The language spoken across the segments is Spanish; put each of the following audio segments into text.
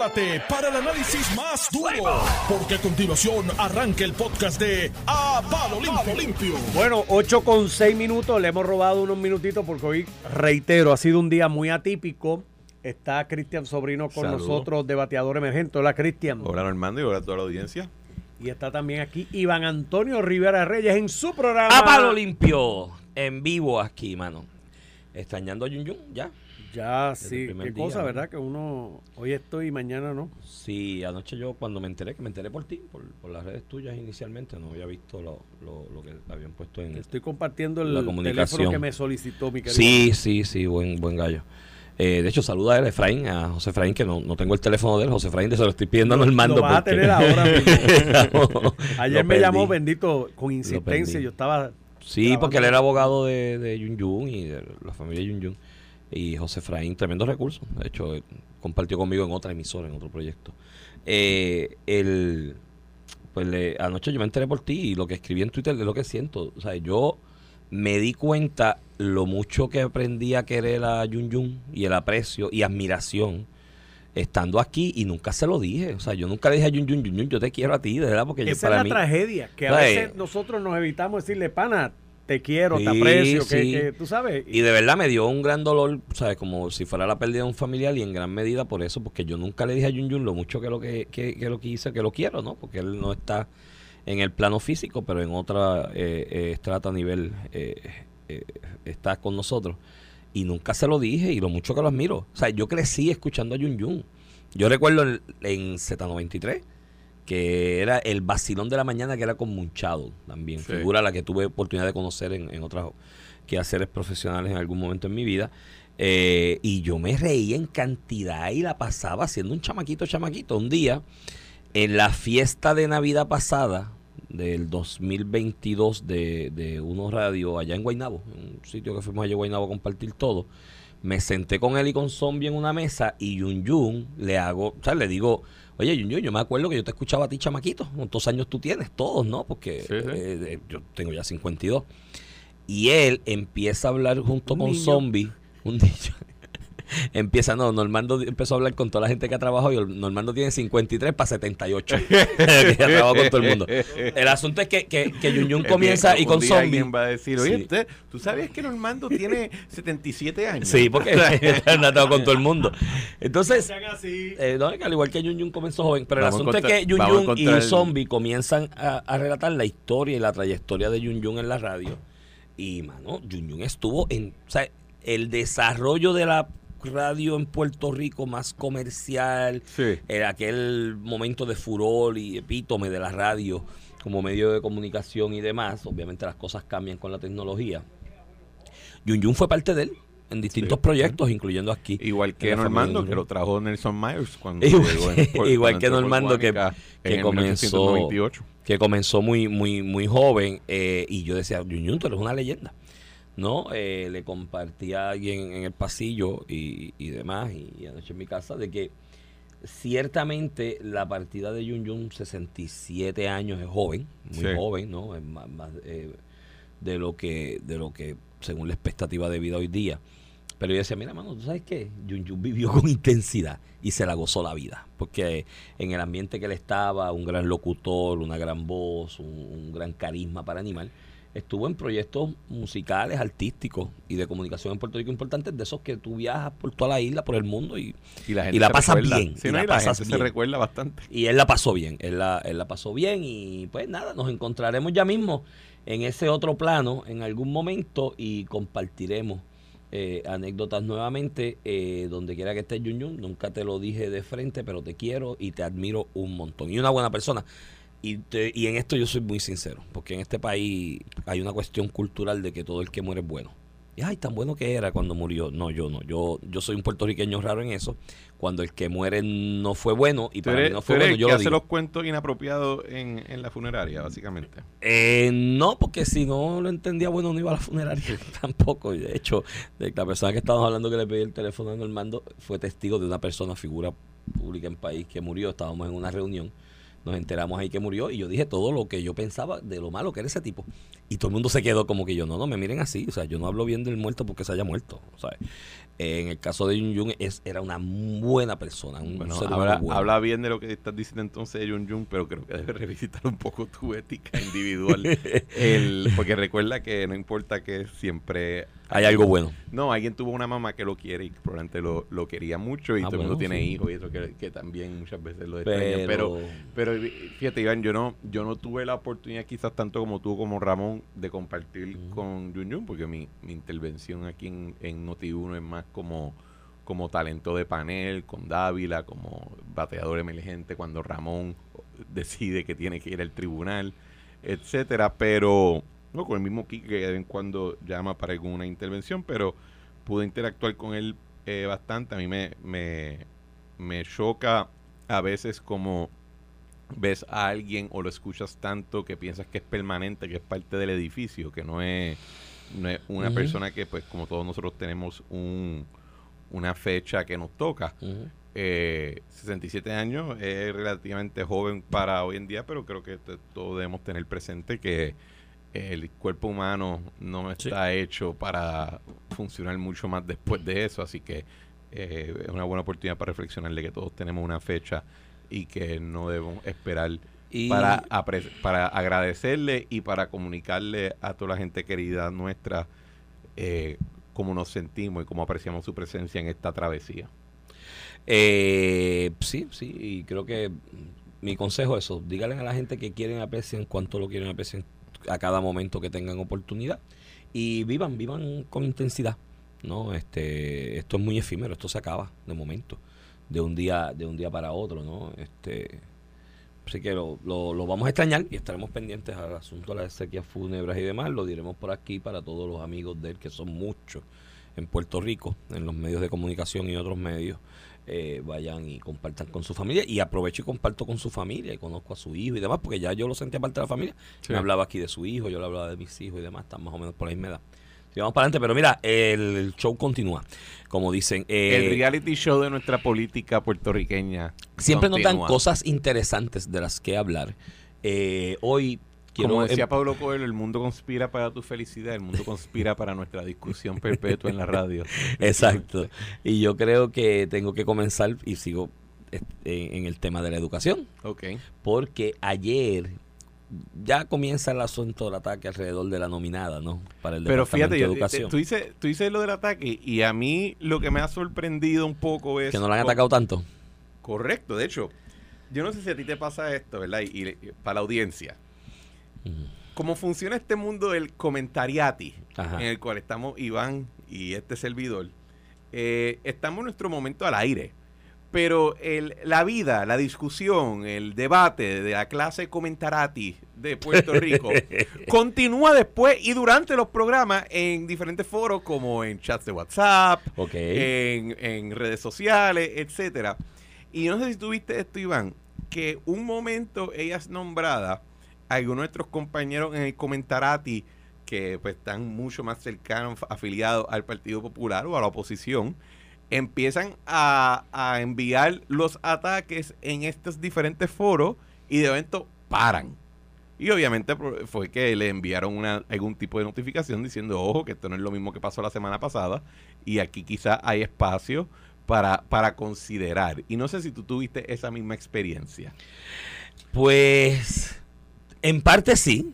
prepárate para el análisis más duro, porque a continuación arranca el podcast de A Palo Limpio. Limpio. Bueno, 8 con 6 minutos, le hemos robado unos minutitos porque hoy, reitero, ha sido un día muy atípico. Está Cristian Sobrino con Saludos. nosotros, debateador emergente. Hola, Cristian. Hola Normando y hola a toda la audiencia. Y está también aquí Iván Antonio Rivera Reyes en su programa. A palo limpio, en vivo aquí, mano. Extrañando a Yun Yun, ya. Ya, sí, qué día, cosa, ¿no? ¿verdad? Que uno, hoy estoy y mañana no. Sí, anoche yo cuando me enteré, que me enteré por ti, por, por las redes tuyas inicialmente, no había visto lo, lo, lo que habían puesto en... Estoy compartiendo el La teléfono comunicación. que me solicitó mi querido. Sí, sí, sí, buen, buen gallo. Eh, de hecho, saluda a él, Efraín, a José Efraín, que no, no tengo el teléfono de él. José Efraín, de se lo estoy pidiendo a Lo- Normando. lo vas a tener ahora. Ayer me llamó bendito con insistencia. Yo estaba. Sí, porque él era abogado de, de Yun Yun y de la familia Yun Yun. Y José Efraín, tremendo recurso. De hecho, eh, compartió conmigo en otra emisora, en otro proyecto. Eh, el, pues le- anoche yo me enteré por ti y lo que escribí en Twitter de lo que siento. O sea, yo me di cuenta lo mucho que aprendí a querer a Yun Yun y el aprecio y admiración estando aquí y nunca se lo dije. O sea, yo nunca le dije a Yun Yun, Yun Yun, yo te quiero a ti, de verdad, porque yo, Esa es para la mí... tragedia, que a veces nosotros nos evitamos decirle, pana, te quiero, te aprecio, que, sí. que tú sabes. Y de verdad me dio un gran dolor, ¿sabes? Como si fuera la pérdida de un familiar y en gran medida por eso, porque yo nunca le dije a Yun Yun lo mucho que lo que, que, que lo que hice, que lo quiero, ¿no? Porque él no está en el plano físico, pero en otra eh, eh, estrata a nivel eh, eh, está con nosotros. Y nunca se lo dije y lo mucho que lo admiro. O sea, yo crecí escuchando a Yun Yun. Yo recuerdo en, en Z93 que era el vacilón de la mañana que era con Munchado también, Sí. figura a la que tuve oportunidad de conocer en, en otras quehaceres profesionales en algún momento en mi vida. Eh, y yo me reía en cantidad y la pasaba siendo un chamaquito, chamaquito. Un día, en la fiesta de Navidad pasada, del 2022 de, de Uno Radio allá en Guaynabo, en un sitio que fuimos allá a Guaynabo a compartir todo, me senté con él y con Zombie en una mesa y Yun Yun le hago, o sea, le digo, oye Yun, yo me acuerdo que yo te escuchaba a ti chamaquito, ¿cuántos años tú tienes? Todos, ¿no? Porque Sí, sí. eh, eh, yo tengo ya 52. Y él empieza a hablar junto Un con niño. Zombie, un niño. empieza, no, Normando empezó a hablar con toda la gente que ha trabajado y Normando tiene 53 para 78. que ya trabajó con todo el mundo. El asunto es que, que, que Yun comienza y con un día Zombie. alguien va a decir, oye, Sí. usted, ¿tú sabías que Normando tiene 77 años? Sí, porque ha tratado con todo el mundo. Entonces, eh, no, al igual que Yun Yun comenzó joven, pero Vamos el asunto es que Yun Yun y el- Zombie comienzan a, a relatar la historia y la trayectoria de Yun Yun en la radio. Y, mano, Yun Yun estuvo en... O sea, el desarrollo de la radio en Puerto Rico más comercial, Sí. en aquel momento de furor y epítome de la radio como medio de comunicación y demás, obviamente las cosas cambian con la tecnología. Yun Yun fue parte de él en distintos Sí. proyectos, incluyendo aquí. Igual que Normando, que lo trajo Nelson Myers cuando Igual- llegó en- por- igual que Normando, que- que en comenzó- 1998. que comenzó muy, muy, muy joven, eh, y yo decía, Yun Yun, tú eres una leyenda. ¿No? Eh, le compartí a alguien en el pasillo y, y demás, y, y anoche en mi casa, de que ciertamente la partida de Yun Yun, 67 años, es joven, muy Sí. joven, ¿no? Es más, más, eh, de lo que, de lo que, según la expectativa de vida hoy día. Pero yo decía, mira, mano, ¿tú sabes qué? Yun Yun vivió con intensidad y se la gozó la vida. Porque en el ambiente que él estaba, un gran locutor, una gran voz, un, un gran carisma para animar, estuvo en proyectos musicales, artísticos y de comunicación en Puerto Rico importantes, de esos que tú viajas por toda la isla, por el mundo y, Y la, gente y la se pasas recuerda. bien, Sí, y no, la y la pasas gente bien. se recuerda bastante. y él la pasó bien, él la, él la pasó bien y pues nada, nos encontraremos ya mismo en ese otro plano en algún momento y compartiremos eh, anécdotas nuevamente eh, donde quiera que estés Yun Yun. Nunca te lo dije de frente, pero te quiero y te admiro un montón. Y una buena persona. Y, te- y en esto yo soy muy sincero, porque en este país hay una cuestión cultural de que todo el que muere es bueno. Y ay, tan bueno que era cuando murió. No, yo no. Yo, yo soy un puertorriqueño raro en eso. Cuando el que muere no fue bueno y para eres, mí no fue bueno, yo que lo hace digo. los cuentos inapropiados en, en la funeraria, básicamente. Eh, no, porque si no lo entendía, bueno, no iba a la funeraria tampoco. De hecho, de la persona que estábamos hablando que le pedí el teléfono a Normando fue testigo de una persona, figura pública en país, que murió. Estábamos en una reunión nos enteramos ahí que murió y yo dije todo lo que yo pensaba de lo malo que era ese tipo. Y todo el mundo se quedó como que yo, no, no me miren así, o sea, yo no hablo bien del muerto porque se haya muerto, ¿sabes? en el caso de Jun Jun, es, era una buena persona, un Bueno, ser habla, bueno. habla bien de lo que estás diciendo entonces de Jun Jun, pero creo que debes revisitar un poco tu ética individual. El- porque recuerda que no importa que siempre... Hay algo bueno. No, alguien tuvo una mamá que lo quiere y probablemente lo, lo quería mucho y Ah, todo el mundo tiene sí. hijos y eso que, que también muchas veces lo extraña. Pero, Pero, pero fíjate, Iván, yo no, yo no tuve la oportunidad quizás tanto como tú como Ramón de compartir con Jun Jun, porque mi, mi intervención aquí en, en Noti1 es más como, como talento de panel, con Dávila, como bateador emergente, cuando Ramón decide que tiene que ir al tribunal, etcétera, pero no con el mismo Kike que de vez en cuando llama para alguna intervención, pero pude interactuar con él eh, bastante. A mí me, me, me choca a veces como ves a alguien o lo escuchas tanto que piensas que es permanente, que es parte del edificio, que no es, no es una persona que pues como todos nosotros tenemos un, una fecha que nos toca. Ujú. Eh, 67 años es relativamente joven para hoy en día, pero creo que t- todos debemos tener presente que el cuerpo humano no Sí. está hecho para funcionar mucho más después de eso, así que eh, es una buena oportunidad para reflexionar de que todos tenemos una fecha y que no debemos esperar Y- para, para agradecerle y para comunicarle a toda la gente querida nuestra eh, cómo nos sentimos y cómo apreciamos su presencia en esta travesía. Eh, sí, sí, y creo que mi consejo es eso, díganle a la gente que quieren aprecien cuánto lo quieren aprecien a cada momento que tengan oportunidad y vivan, vivan con intensidad, ¿no? Este, esto es muy efímero, esto se acaba de momento, de un día, de un día para otro, ¿no? Este, así que lo, lo, lo vamos a extrañar y estaremos pendientes al asunto de las sequías fúnebres y demás, lo diremos por aquí para todos los amigos de él, que son muchos en Puerto Rico, en los medios de comunicación y otros medios, eh, vayan y compartan con su familia y aprovecho y comparto con su familia y conozco a su hijo y demás, porque ya yo lo sentía parte de la familia. Sí. Me hablaba aquí de su hijo, yo le hablaba de mis hijos y demás, están más o menos por la misma edad. Sí, vamos para adelante, pero mira, el show continúa. Como dicen, eh, el reality show de nuestra política puertorriqueña. siempre nos dan continúa. cosas interesantes de las que hablar. Eh, hoy quiero Como decía em- Pablo Coelho, el mundo conspira para tu felicidad, el mundo conspira para nuestra discusión perpetua en la radio. Exacto. Y yo creo que tengo que comenzar y sigo eh, en el tema de la educación. Ok. porque ayer ya comienza el asunto del ataque alrededor de la nominada, ¿no? Para el Pero Departamento fíjate, de yo- Educación. tú, dices, tú dices lo del ataque y a mí lo que me ha sorprendido un poco es... que no la han atacado tanto. Correcto, de hecho, yo no sé si a ti te pasa esto, ¿verdad? Y, y para la audiencia. Cómo funciona este mundo del comentariati, Ajá. en el cual estamos Iván y este servidor, eh, estamos en nuestro momento al aire. Pero el, la vida, la discusión, el debate de la clase comentarati de Puerto Rico continúa después y durante los programas en diferentes foros como en chats de WhatsApp, en redes sociales, etcétera. Y no sé si tuviste esto, Iván, que un momento ella es nombrada, algunos de nuestros compañeros en el comentarati, que pues están mucho más cercanos, afiliados al Partido Popular o a la oposición, empiezan a, a enviar los ataques en estos diferentes foros y de momento paran. Y obviamente pro- fue que le enviaron una, algún tipo de notificación diciendo, ojo, que esto no es lo mismo que pasó la semana pasada y aquí quizá hay espacio para, para considerar. Y no sé si tú tuviste esa misma experiencia. Pues, en parte sí,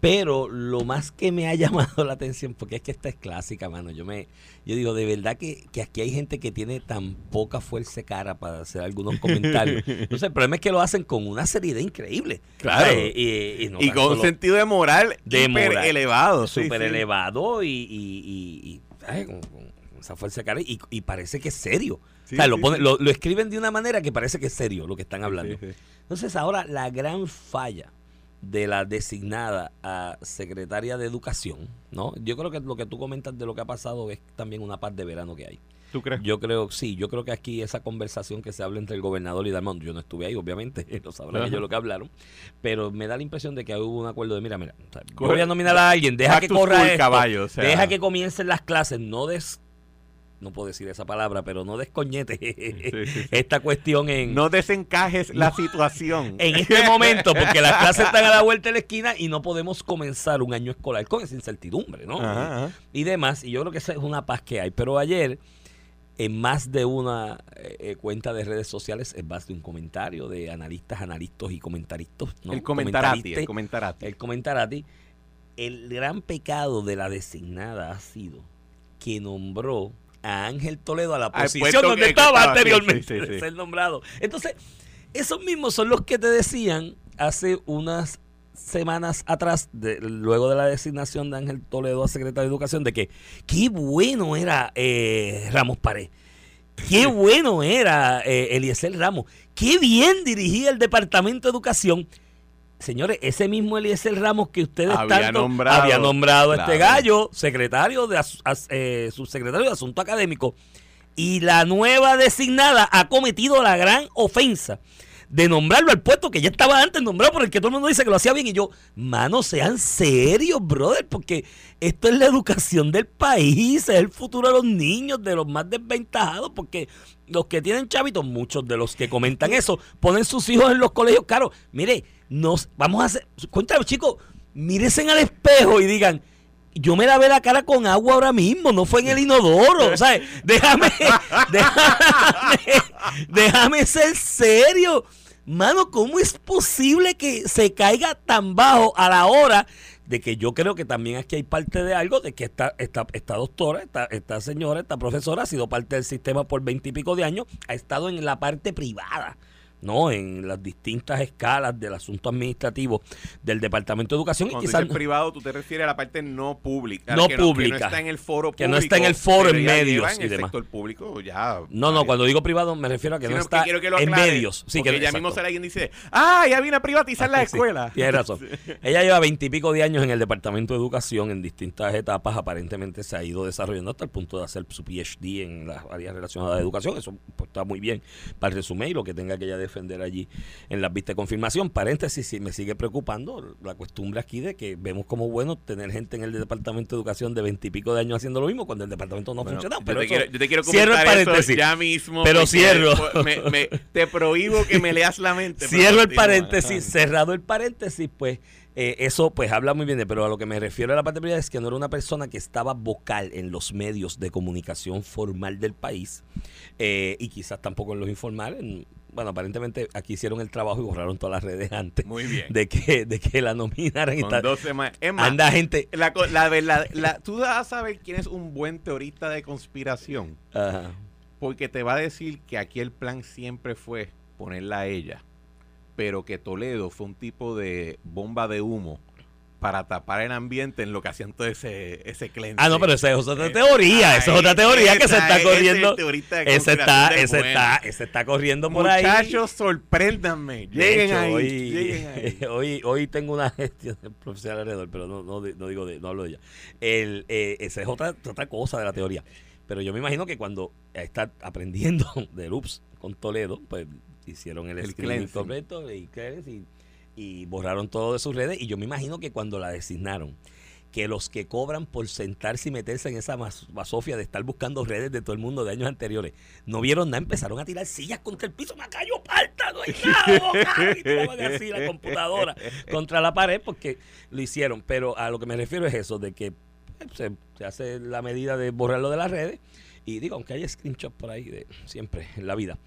pero lo más que me ha llamado la atención, porque es que esta es clásica, mano. Yo me, yo digo, de verdad que, que aquí hay gente que tiene tan poca fuerza de cara para hacer algunos comentarios. Entonces, el problema es que lo hacen con una seriedad increíble. Claro. Eh, y, no con un sentido de moral De hiper moral. elevado. súper sí. elevado y, y, y-. Con, con esa fuerza de cara y, y parece que es serio. Sí, o sea, lo, ponen- lo, lo escriben de una manera que parece que es serio lo que están hablando. Entonces ahora la gran falla de la designada a secretaria de educación, ¿no? Yo creo que lo que tú comentas de lo que ha pasado es también una paz de verano que hay. ¿Tú crees? Yo creo, sí, yo creo que aquí esa conversación que se habla entre el gobernador y Dalmón, yo no estuve ahí, obviamente, no sabrán ellos lo que hablaron, pero me da la impresión de que hubo un acuerdo de, mira, mira, o sea, yo Coge- voy a nominar a alguien, deja Back que corra esto, caballo, o sea. deja que comiencen las clases, no des no puedo decir esa palabra, pero no descoñete esta cuestión en... No desencajes la situación. En este momento, porque las clases están a la vuelta de la esquina y no podemos comenzar un año escolar con esa incertidumbre, ¿no? Y demás, y yo creo que esa es una paz que hay. Pero ayer, en más de una eh, eh, cuenta de redes sociales, en más de un comentario de analistas, analistas y comentaristas, ¿no? El comentarati, el comentarati. El comentarati. El gran pecado de la designada ha sido que nombró a Ángel Toledo a la posición donde estaba, anteriormente de ser nombrado. Entonces, esos mismos son los que te decían hace unas semanas atrás, de, luego de la designación de Ángel Toledo a secretario de Educación, de que qué bueno era eh, Ramos Pared. Qué bueno era eh, Eliezer Ramos. Qué bien dirigía el Departamento de Educación. Señores, ese mismo Eliezer Ramos que ustedes había nombrado, había nombrado este gallo secretario de eh, subsecretario de Asunto Académico y la nueva designada ha cometido la gran ofensa de nombrarlo al puesto que ya estaba antes nombrado por el que todo el mundo dice que lo hacía bien. Y yo, mano, sean serios, brother, porque esto es la educación del país, es el futuro de los niños, de los más desventajados, porque los que tienen chavitos, muchos de los que comentan eso, ponen sus hijos en los colegios caros. Mire, nos vamos a hacer, cuéntame chicos, mírense al espejo y digan, yo me lavé la cara con agua ahora mismo, no fue en el inodoro. O sea, déjame, déjame, déjame ser serio. Mano, ¿cómo es posible que se caiga tan bajo a la hora de que yo creo que también aquí hay parte de algo, de que esta, esta, esta doctora, esta, esta señora, esta profesora ha sido parte del sistema por veintipico de años, ha estado en la parte privada ¿no? En las distintas escalas del asunto administrativo del Departamento de Educación. Cuando y quizás, privado, tú te refieres a la parte no pública. No pública. que no está en el foro público. Que no está en el foro en medios en el sector público ya. No, no, cuando digo privado me refiero a que no está en medios. Sí, que ya mismo sale alguien y dice, ah, ya vine a privatizar la escuela. Tienes razón. Ella lleva veintipico de años en el Departamento de Educación en distintas etapas. Aparentemente se ha ido desarrollando hasta el punto de hacer su PhD en las áreas relacionadas a la educación. Eso pues, está muy bien para el resumen y lo que tenga que ella defender allí en las vistas de confirmación. Paréntesis, si me sigue preocupando la costumbre aquí de que vemos como bueno tener gente en el Departamento de Educación de veintipico de años haciendo lo mismo cuando el departamento no ha funcionado. Pero yo, te quiero, cierro el paréntesis. ya mismo. Pero cierro. te prohíbo que me leas la mente. Cierro el paréntesis. Cerrado el paréntesis, pues eh, eso pues habla muy bien, de, pero a lo que me refiero a la parte primera es que no era una persona que estaba vocal en los medios de comunicación formal del país eh, y quizás tampoco en los informales. Bueno, aparentemente aquí hicieron el trabajo y borraron todas las redes antes muy bien. de que de que la nominaran. Con dos semanas. anda gente. La, la, la, tú vas a saber quién es un buen teorista de conspiración. Ajá. Porque te va a decir que aquí el plan siempre fue ponerla a ella pero que Toledo fue un tipo de bomba de humo para tapar el ambiente en lo que hacían todo ese, ese cleanse. Ah, no, pero esa es otra teoría, esa es otra teoría que se está corriendo. Ese está, ese está, ese está corriendo por ahí. Muchachos, sorpréndanme. Lleguen, ahí, hoy, lleguen ahí. Hoy, hoy tengo una gestión profesor alrededor, pero no, no, no digo de, no hablo de ella. El, eh, esa es otra, otra cosa de la teoría. Pero yo me imagino que cuando está aprendiendo de Loops con Toledo, pues hicieron el, el completo y, y, borraron todo de sus redes. Y yo me imagino que cuando la designaron, que los que cobran por sentarse y meterse en esa basofia de estar buscando redes de todo el mundo de años anteriores, no vieron nada, empezaron a tirar sillas contra el piso, me cayó no hay nada, y así la computadora contra la pared porque lo hicieron. Pero a lo que me refiero es eso, de que pues, se, se hace la medida de borrarlo de las redes. Y digo, aunque hay screenshots por ahí de siempre en la vida.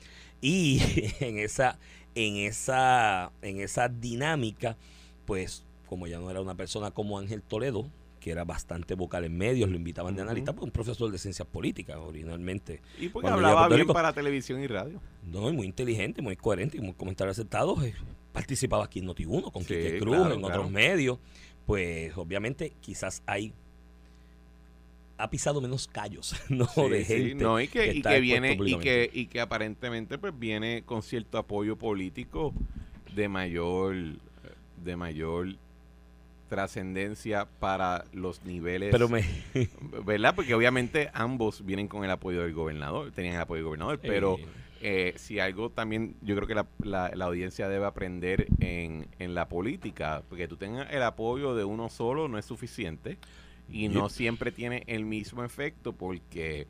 Y en esa, en esa, en esa dinámica, pues, como ya no era una persona como Ángel Toledo, que era bastante vocal en medios, lo invitaban de analista, pues un profesor de ciencias políticas originalmente. Y porque hablaba bien para televisión y radio. No, muy inteligente, muy coherente y muy comentario aceptado. Eh, participaba aquí en Noti1 con sí, Cruz, en otros medios. Pues obviamente quizás hay ha pisado menos callos, ¿no? de gente. no, y que, y que viene, y que, y que aparentemente pues viene con cierto apoyo político de mayor, de mayor trascendencia para los niveles. Pero me... ¿Verdad? Porque obviamente ambos vienen con el apoyo del gobernador, tenían el apoyo del gobernador, pero eh. Eh, si algo también yo creo que la, la, la, audiencia debe aprender en, en la política, porque tú tengas el apoyo de uno solo no es suficiente y no siempre tiene el mismo efecto porque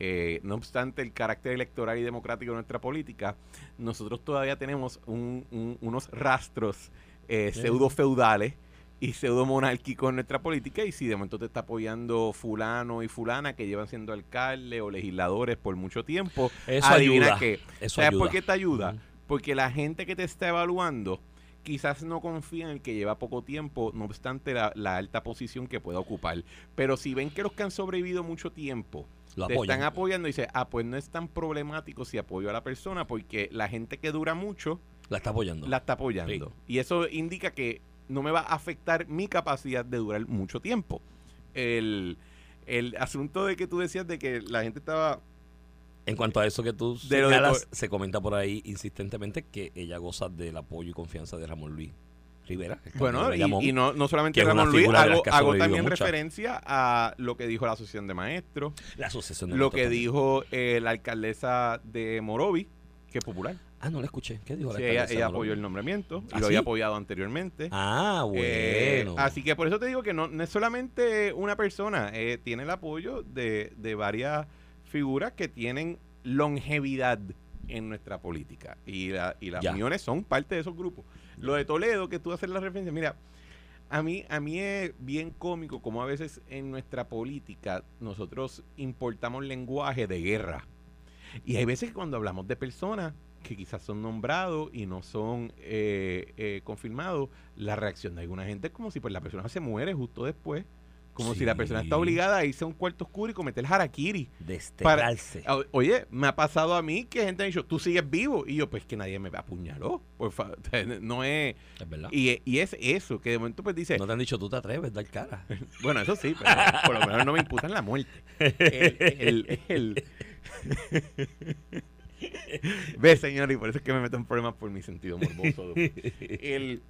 eh, no obstante el carácter electoral y democrático de nuestra política, nosotros todavía tenemos un- un- unos rastros eh, pseudo feudales y pseudo monárquicos en nuestra política y si de momento te está apoyando fulano y fulana que llevan siendo alcalde o legisladores por mucho tiempo, Eso adivina ayuda. qué. Eso ¿Sabes ayuda. por qué te ayuda? Porque la gente que te está evaluando quizás no confía en el que lleva poco tiempo, no obstante la, la alta posición que pueda ocupar. Pero si ven que los que han sobrevivido mucho tiempo Lo te apoyan. están apoyando y dice, ah, pues no es tan problemático si apoyo a la persona porque la gente que dura mucho La está apoyando. la está apoyando. Y eso indica que no me va a afectar mi capacidad de durar mucho tiempo. El, el asunto de que tú decías de que la gente estaba... En cuanto a eso que tú De de se comenta por ahí insistentemente que ella goza del apoyo y confianza de Ramón Luis Rivera. Bueno, y, y no, no solamente Ramón Luis, hago, también referencia a lo que dijo la Asociación de Maestros, la asociación de lo que también. dijo eh, la alcaldesa de Morovi, que es popular. Ah, no la escuché. ¿Qué dijo la Sí, ella, apoyó el nombramiento y ¿Ah, lo había sí? apoyado anteriormente. Ah, Eh, bueno. así que por eso te digo que no, no es solamente una persona, eh, tiene el apoyo de, de varias figuras que tienen longevidad en nuestra política. Y, la- y las Ya. uniones son parte de esos grupos. Lo de Toledo, que tú haces la referencia, mira, a mí, a mí es bien cómico como a veces en nuestra política nosotros importamos lenguaje de guerra. Y hay veces que cuando hablamos de personas que quizás son nombrados y no son eh, eh, confirmados, la reacción de alguna gente es como si pues la persona se muere justo después. Como si la persona está obligada a irse a un cuarto oscuro y cometer harakiri. Desterrarse. O- Oye, me ha pasado a mí que gente ha dicho, tú sigues vivo. Y yo, pues que nadie me apuñaló. Por favor, no es... Es verdad. Y, y es eso, que de momento pues dice, no te han dicho tú te atreves dar cara. bueno, eso sí, pero por lo menos no me imputan la muerte. El, el- el- Ve, señor, y por eso es que me meto en problemas por mi sentido morboso. El,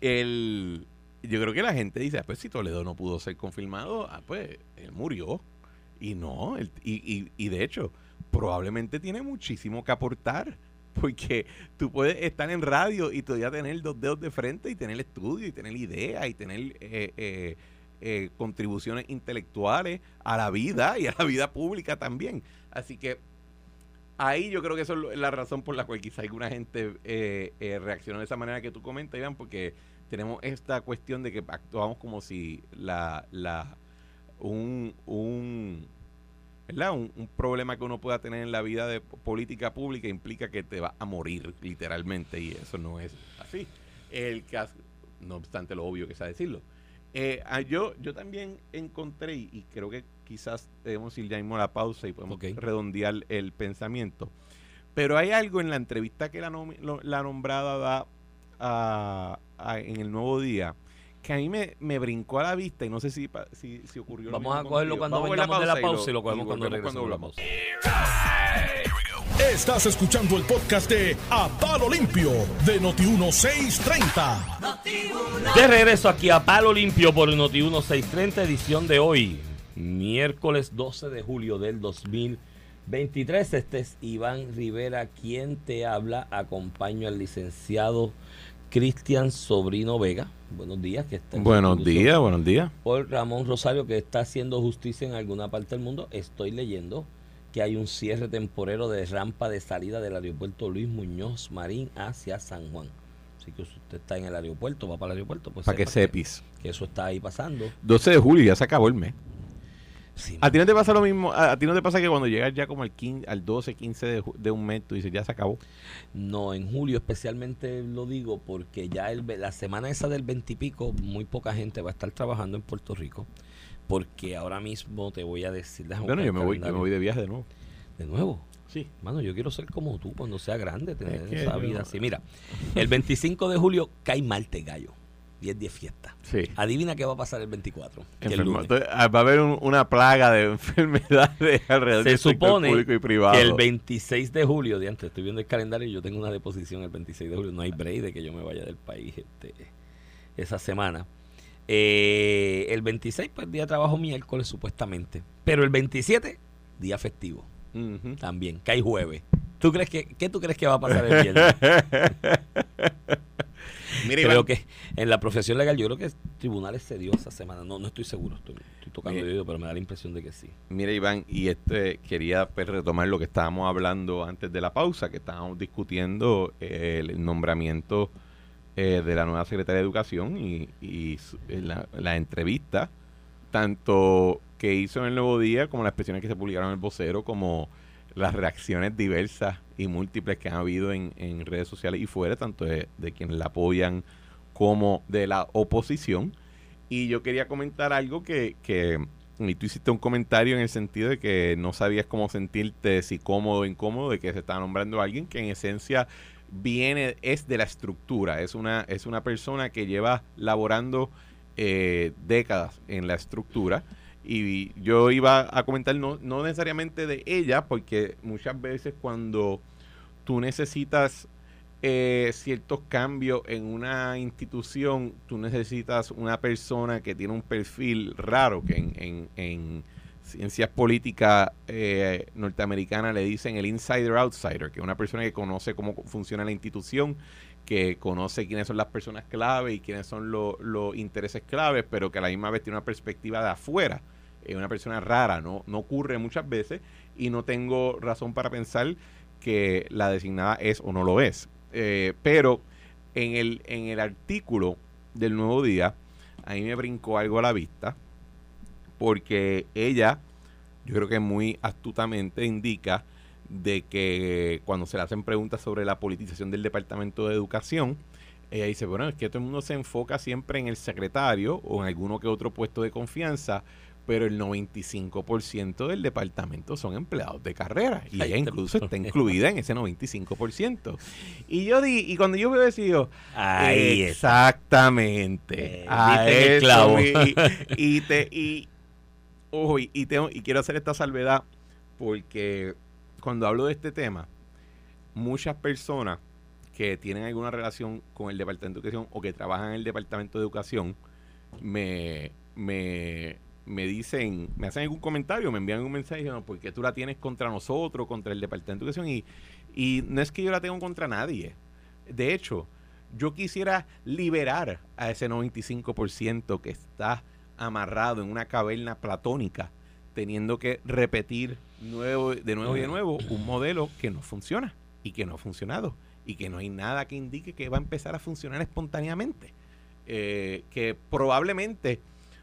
el, yo creo que la gente dice, ah, pues si Toledo no pudo ser confirmado, ah, pues él murió. Y no, él- y, y, y de hecho, probablemente tiene muchísimo que aportar. Porque tú puedes estar en radio y todavía tener dos dedos de frente y tener estudio y tener ideas y tener eh, eh, eh, contribuciones intelectuales a la vida y a la vida pública también. Así que ahí yo creo que eso es la razón por la cual quizá alguna gente eh, eh, reaccionó de esa manera que tú comentas, Iván, porque tenemos esta cuestión de que actuamos como si la, la un, un ¿verdad? Un, un problema que uno pueda tener en la vida de política pública implica que te va a morir literalmente y eso no es así. El caso, no obstante lo obvio que sea decirlo. Eh, ah, yo, yo también encontré, y creo que quizás debemos ir ya mismo a la pausa y podemos redondear el pensamiento, pero hay algo en la entrevista que la, lo- la nombrada da a- a- en el nuevo día que a mí me, me brincó a la vista y no sé si, si, si ocurrió. lo Vamos mismo a cogerlo contigo. cuando Vamos vengamos de la y pausa y lo cogemos cuando regresemos. Estás escuchando el podcast de A Palo Limpio de Noti1630. De regreso aquí a Palo Limpio por Noti 1630, edición de hoy, miércoles 12 de julio del 2023. Este es Iván Rivera quien te habla. Acompaño al licenciado Cristian Sobrino Vega. Buenos días. Que está en Buenos días, buenos días. Por Ramón Rosario que está haciendo justicia en alguna parte del mundo. Estoy leyendo que hay un cierre temporero de rampa de salida del aeropuerto Luis Muñoz Marín hacia San Juan. Así que si usted está en el aeropuerto, va para el aeropuerto, pues Para que sepis. que eso está ahí pasando. 12 de julio, ya se acabó el mes. Sí, ¿A ti no te pasa lo mismo? ¿A, a ti no te pasa que cuando llegas ya como al, 15, al 12, 15 de, de un mes, tú dices, ya se acabó? No, en julio especialmente lo digo porque ya el, la semana esa del 20 y pico, muy poca gente va a estar trabajando en Puerto Rico. Porque ahora mismo te voy a decir. Bueno, yo me voy, yo me voy de viaje de nuevo. De nuevo. Sí. Mano, yo quiero ser como tú cuando sea grande, tener Es que esa vida así. Mira, el 25 de julio cae martes gallo. 10 de fiesta. Sí. Adivina qué va a pasar el 24. que es Enfermo. lunes. Entonces, ah, va a haber un- una plaga de enfermedades alrededor Se del supone público y privado. que el 26 de julio, de antes, estoy viendo el calendario y yo tengo una deposición el 26 de julio. No hay break de que yo me vaya del país este, esa semana. Eh, el 26, pues día de trabajo miércoles, supuestamente. Pero el 27, día festivo. También, cae jueves. ¿Tú crees que, ¿Qué tú crees que va a pasar el viernes? Mira, creo Iván. que en la profesión legal, yo creo que tribunales se dio esa semana. No, no estoy seguro, estoy, estoy tocando de oído, pero me da la impresión de que sí. Mira, Iván, y este quería pues, retomar lo que estábamos hablando antes de la pausa, que estábamos discutiendo eh, el nombramiento eh, de la nueva secretaria de Educación y, y eh, la, la entrevista, tanto que hizo en el Nuevo Día, como las expresiones que se publicaron en el vocero, como las reacciones diversas y múltiples que han habido en, en redes sociales y fuera, tanto de, de quienes la apoyan como de la oposición. Y yo quería comentar algo que, que y tú hiciste un comentario en el sentido de que no sabías cómo sentirte, si cómodo o incómodo, de que se estaba nombrando a alguien que en esencia viene, es de la estructura, es una, es una persona que lleva laborando eh, décadas en la estructura. Y yo iba a comentar no, no necesariamente de ella, porque muchas veces cuando tú necesitas eh, ciertos cambios en una institución, tú necesitas una persona que tiene un perfil raro, que en, en- en ciencias políticas eh, norteamericanas le dicen el insider-outsider, que es una persona que conoce cómo funciona la institución, que conoce quiénes son las personas clave y quiénes son lo- los intereses claves, pero que a la misma vez tiene una perspectiva de afuera. Es una persona rara, ¿no? no ocurre muchas veces y no tengo razón para pensar que la designada es o no lo es. Eh, pero en el, en el artículo del Nuevo Día, a mí me brincó algo a la vista, porque ella, yo creo que muy astutamente indica de que cuando se le hacen preguntas sobre la politización del Departamento de Educación, ella dice, bueno, es que todo el mundo se enfoca siempre en el secretario o en alguno que otro puesto de confianza, pero el 95% del departamento son empleados de carrera y ella incluso está incluida en ese 95%. Y yo di, y cuando yo veo eso, digo, Ahí. Exactamente. Eh, A el eso, clavo. Y, y te y ojo, y, y tengo y quiero hacer esta salvedad porque cuando hablo de este tema, muchas personas que tienen alguna relación con el departamento de educación o que trabajan en el departamento de educación me me me dicen, me hacen algún comentario, me envían un mensaje diciendo, ¿por qué tú la tienes contra nosotros, contra el departamento de educación? Y, y no es que yo la tengo contra nadie. De hecho, yo quisiera liberar a ese 95% que está amarrado en una caverna platónica, teniendo que repetir de nuevo y de nuevo un modelo que no funciona y que no ha funcionado y que no hay nada que indique que va a empezar a funcionar espontáneamente. Eh, que probablemente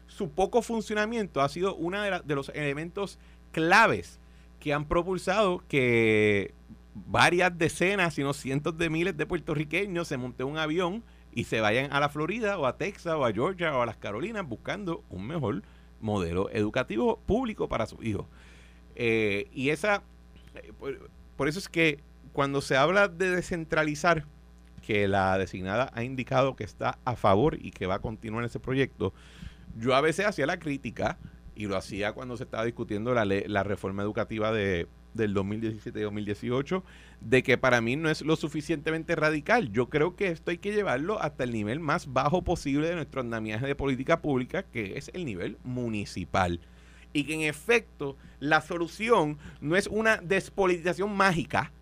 su poco funcionamiento ha sido uno de, de los elementos claves que han propulsado que varias decenas, sino cientos de miles de puertorriqueños se monten un avión y se vayan a la Florida o a Texas o a Georgia o a las Carolinas buscando un mejor modelo educativo público para sus hijos. Eh, y esa, eh, por, por eso es que cuando se habla de descentralizar, que la designada ha indicado que está a favor y que va a continuar ese proyecto, yo a veces hacía la crítica y lo hacía cuando se estaba discutiendo la, la reforma educativa de, del 2017-2018, de que para mí no es lo suficientemente radical. Yo creo que esto hay que llevarlo hasta el nivel más bajo posible de nuestro andamiaje de política pública, que es el nivel municipal. Y que en efecto la solución no es una despolitización mágica,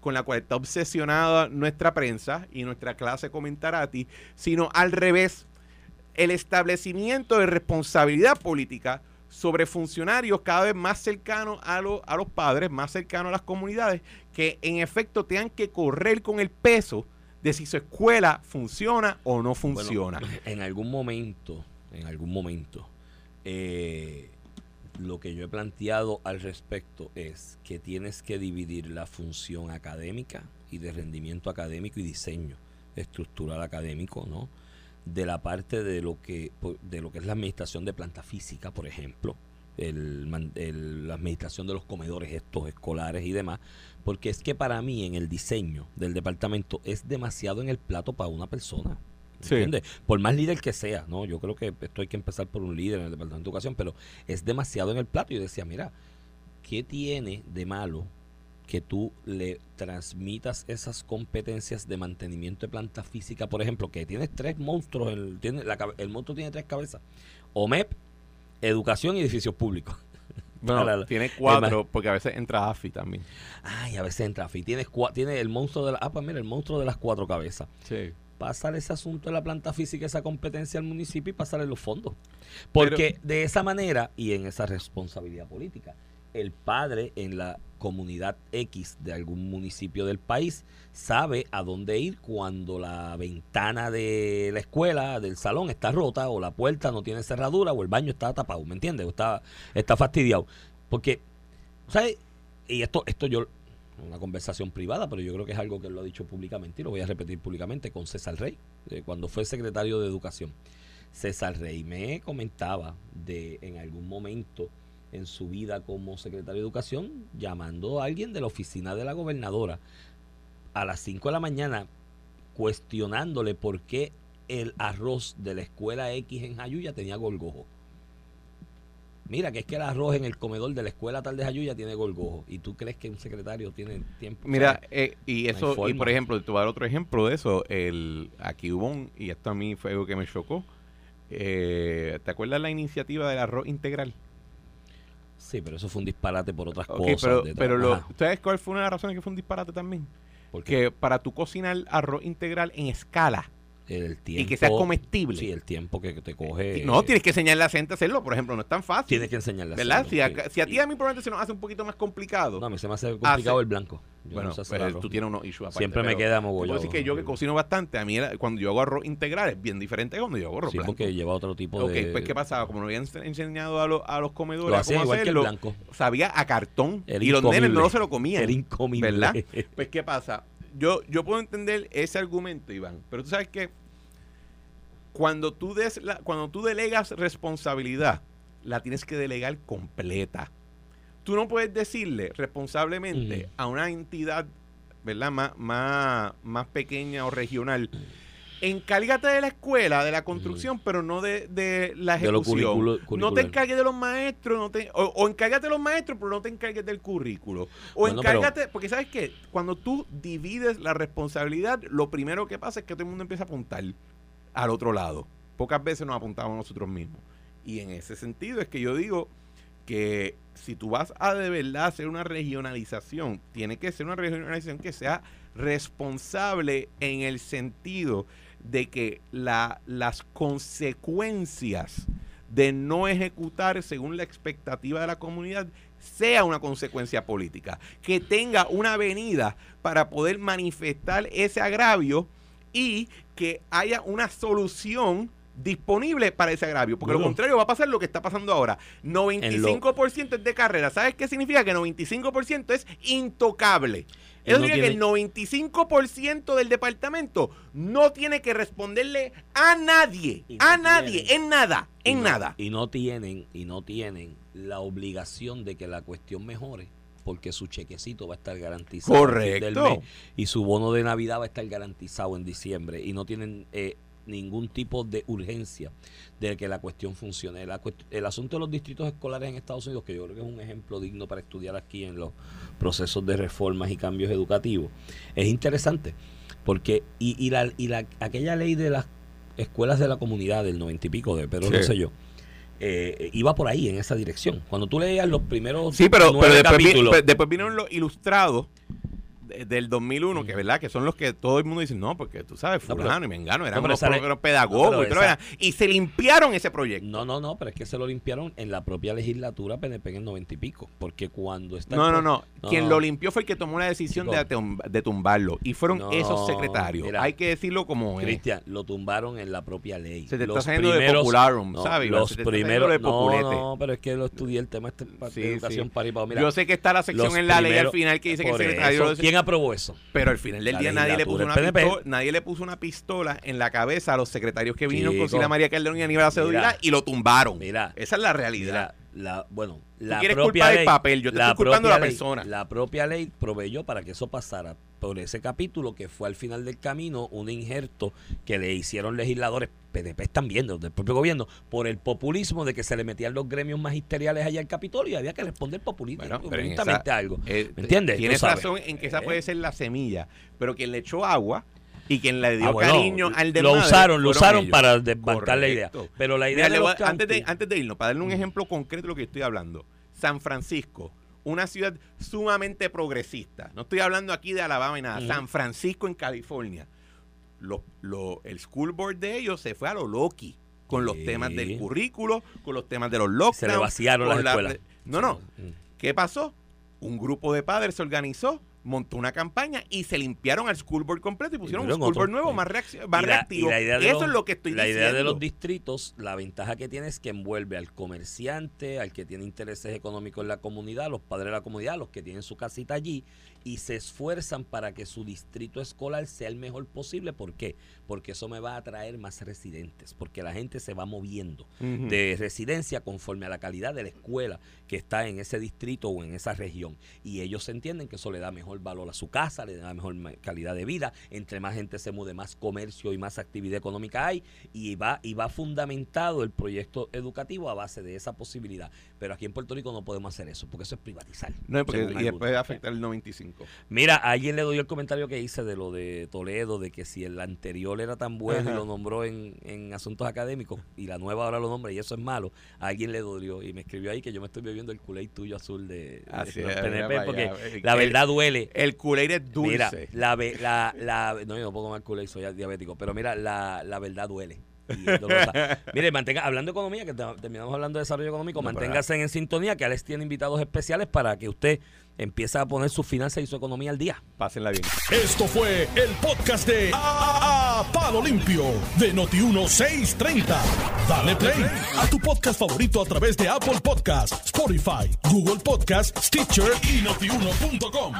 con la cual está obsesionada nuestra prensa y nuestra clase comentarati, sino al revés, el establecimiento de responsabilidad política sobre funcionarios cada vez más cercanos a, lo- a los padres, más cercanos a las comunidades, que en efecto tengan que correr con el peso de si su escuela funciona o no funciona. Bueno, en algún momento, en algún momento, eh, lo que yo he planteado al respecto es que tienes que dividir la función académica y de rendimiento académico y diseño estructural académico, ¿no? De la parte de lo que de lo que es la administración de planta física, por ejemplo, el la administración de los comedores estos escolares y demás, porque es que para mí en el diseño del departamento es demasiado en el plato para una persona. Sí. ¿Entiendes? Por más líder que sea, ¿no? Yo creo que esto hay que empezar por un líder en el Departamento de Educación, pero es demasiado en el plato. Yo decía, mira, ¿qué tiene de malo que tú le transmitas esas competencias de mantenimiento de planta física, por ejemplo, que tienes tres monstruos, el, tiene la cabe- el monstruo tiene tres cabezas, OMEP, educación y edificios públicos. Bueno, la- tiene cuatro, porque a veces entra AFI también. Ay, a veces entra, y tienes cua- tiene el monstruo de la, ah, pues mira, el monstruo de las cuatro cabezas. Sí. pasar ese asunto de la planta física, esa competencia al municipio y pasarle los fondos. Porque de esa manera y en esa responsabilidad política, el padre en la comunidad X de algún municipio del país sabe a dónde ir cuando la ventana de la escuela, del salón, está rota o la puerta no tiene cerradura o el baño está tapado, ¿me entiendes? O está, está fastidiado. Porque, ¿sabes? Y esto, esto yo, una conversación privada, pero yo creo que es algo que lo ha dicho públicamente y lo voy a repetir públicamente con César Rey, eh, cuando fue secretario de Educación. César Rey me comentaba de en algún momento en su vida como secretario de Educación llamando a alguien de la oficina de la gobernadora a las 5 de la mañana cuestionándole por qué el arroz de la escuela X en Jayuya tenía golgojo. Mira, que es que el arroz en el comedor de la escuela tal de Jayuya tiene golgojo. ¿Y tú crees que un secretario tiene tiempo? Mira, eh, y No eso, y por ejemplo, te voy a dar otro ejemplo de eso. El, aquí hubo un, y esto a mí fue algo que me chocó. Eh, ¿Te acuerdas la iniciativa del arroz integral? Sí, pero eso fue un disparate por otras cosas. pero, lo, ¿sabes cuál fue una de las razones que fue un disparate también? porque Que para tú cocinar arroz integral en escala el tiempo, y que sea comestible. Sí, el tiempo que te coge. no, tienes que enseñarle a la gente a hacerlo, por ejemplo, no es tan fácil. Tienes que enseñarle a ¿Verdad? hacerlo, Si a, si a ti a mí probablemente se nos hace un poquito más complicado. No, a mí se me hace complicado Hace- el blanco. Yo bueno, no sé pues, tú tienes unos issues aparte, Siempre me queda te puedo decir que yo que cocino bastante, a mí era- cuando yo hago arroz integral es bien diferente a cuando yo hago arroz Sí, blanco. porque lleva otro tipo Ok, de... pues ¿qué pasaba? Como no habían ense- enseñado a, los- a los comedores Lo a cómo igual que el hacerlo, blanco. sabía a cartón. Era y los nenes no se lo comían. Era incomible. ¿Verdad? Pues ¿qué pasa? Yo, yo puedo entender ese argumento, Iván, pero tú sabes que cuando tú, des la- cuando tú delegas responsabilidad, la tienes que delegar completa. Tú no puedes decirle responsablemente a una entidad, ¿verdad? Más, más, más pequeña o regional. Encárgate de la escuela, de la construcción, pero no de, de la De ejecución. curriculo- no te encargues de los maestros, no te, o, o encárgate de los maestros, pero no te encargues del currículo. O Bueno, pero- encárgate, porque sabes que cuando tú divides la responsabilidad, lo primero que pasa es que todo el mundo empieza a apuntar al otro lado. Pocas veces nos apuntamos nosotros mismos. Y en ese sentido es que yo digo que si tú vas a de verdad hacer una regionalización, tiene que ser una regionalización que sea responsable en el sentido de que la, las consecuencias de no ejecutar según la expectativa de la comunidad sea una consecuencia política, que tenga una avenida para poder manifestar ese agravio y que haya una solución disponible para ese agravio, porque lo contrario va a pasar lo que está pasando ahora. 95% es de carrera. ¿Sabes qué significa? Que 95% es intocable. Eso no significa que el tiene- 95% del departamento no tiene que responderle a nadie, no a nadie, en nada, Y en no- nada. Y no tienen, y no tienen la obligación de que la cuestión mejore, porque su chequecito va a estar garantizado del Correcto. mes, y su bono de Navidad va a estar garantizado en diciembre y no tienen eh, ningún tipo de urgencia de que la cuestión funcione. La cuest- el asunto de los distritos escolares en Estados Unidos, que yo creo que es un ejemplo digno para estudiar aquí en los procesos de reformas y cambios educativos, es interesante, porque y, y, la, y la, aquella ley de las escuelas de la comunidad del noventa y pico de pero no sé yo eh, iba por ahí en esa dirección cuando tú leías los primeros Sí, pero, nueve pero después, vi- después vinieron los ilustrados del 2001, que verdad que son los que todo el mundo dice, no, porque tú sabes, No, pero- fulano y mengano, eran no, unos pedagogos no, pero y, esa- se limpiaron ese proyecto. no no no pero es que se lo limpiaron en la propia legislatura PNP en el noventa y pico porque cuando está No, no, no. No, Quien no. lo limpió fue el que tomó la decisión de, de tumbarlo. Y fueron No, esos secretarios. mira. Hay que decirlo como es. Cristian lo tumbaron en la propia ley Se te está Los saliendo de primeros- popularum, no, ¿sabes? Los Se te está primeros de no populete. no pero es que lo estudié el tema este Sí, de educación sí. para y para- mira, Yo sé que está la sección en la ley al primeros- final que dice que el secretario... ¿quién aprobó eso? Pero al final del La día nadie le, puso una pistola, nadie le puso una pistola en la cabeza a los secretarios que vinieron con. Sila María Calderón y Aníbal Acevedo. Vilá y lo tumbaron. Mira. Esa es la realidad. Mira, la, bueno, la quieres propia culpar el papel, yo te estoy culpando a la ley- persona. La propia ley proveyó para que eso pasara por ese capítulo que fue al final del camino un injerto que le hicieron legisladores PDP están viendo del propio gobierno por el populismo de que se le metían los gremios magisteriales allá al Capitolio y había que responder populista, Bueno, a algo. Eh, ¿Me entiendes? Tienes razón en que esa Eh. puede ser la semilla, pero quien le echó agua y quien le dio Ah, bueno, cariño al lo desmadre usaron, lo usaron ellos. para desbancar la idea. Pero la idea Mira, de voy antes, de, antes de irnos, para darle un ejemplo concreto de lo que estoy hablando. San Francisco, una ciudad sumamente progresista. No estoy hablando aquí de Alabama y nada. San Francisco en California. lo- lo- el school board de ellos se fue a lo Loki con los Sí. temas del currículo, con los temas de los lockdowns. Se le vaciaron las la- escuelas. No, no. ¿Qué pasó? Un grupo de padres se organizó, montó una campaña y se limpiaron al school board completo y pusieron un school otro, board nuevo sí. más, más Y la- reactivo. y la idea de Eso los- es lo que estoy La diciendo. idea de los distritos, la ventaja que tiene es que envuelve al comerciante, al que tiene intereses económicos en la comunidad, los padres de la comunidad, los que tienen su casita allí, y se esfuerzan para que su distrito escolar sea el mejor posible. ¿Por qué? Porque eso me va a atraer más residentes, porque la gente se va moviendo de residencia conforme a la calidad de la escuela que está en ese distrito o en esa región. Y ellos entienden que eso le da mejor valor a su casa, le da mejor calidad de vida. Entre más gente se mude, más comercio y más actividad económica hay. Y va, y va fundamentado el proyecto educativo a base de esa posibilidad. Pero aquí en Puerto Rico no podemos hacer eso, porque eso es privatizar. No, porque- y después afecta el 95. Mira, a alguien le doy el comentario que hice de lo de Toledo, de que si el anterior era tan bueno y lo nombró en, en asuntos académicos y la nueva ahora lo nombra y eso es malo, a alguien le dolió y me escribió ahí que yo me estoy bebiendo el culé tuyo azul de, de Así los es, PNP mira porque allá. la El- verdad duele. El culé es dulce. Mira, la, ve- la, la, no, yo no puedo tomar culé, soy diabético, pero mira, la, la verdad duele. Mire, mantenga, hablando de economía, que te- terminamos hablando de desarrollo económico, No, manténgase en sintonía, que Alex tiene invitados especiales para que usted empiece a poner sus finanzas y su economía al día. Pásenla bien. Esto fue el podcast de A, A- Palo Limpio de Noti1630. Dale play a tu podcast favorito a través de Apple Podcasts, Spotify, Google Podcasts, Stitcher y notiuno.com.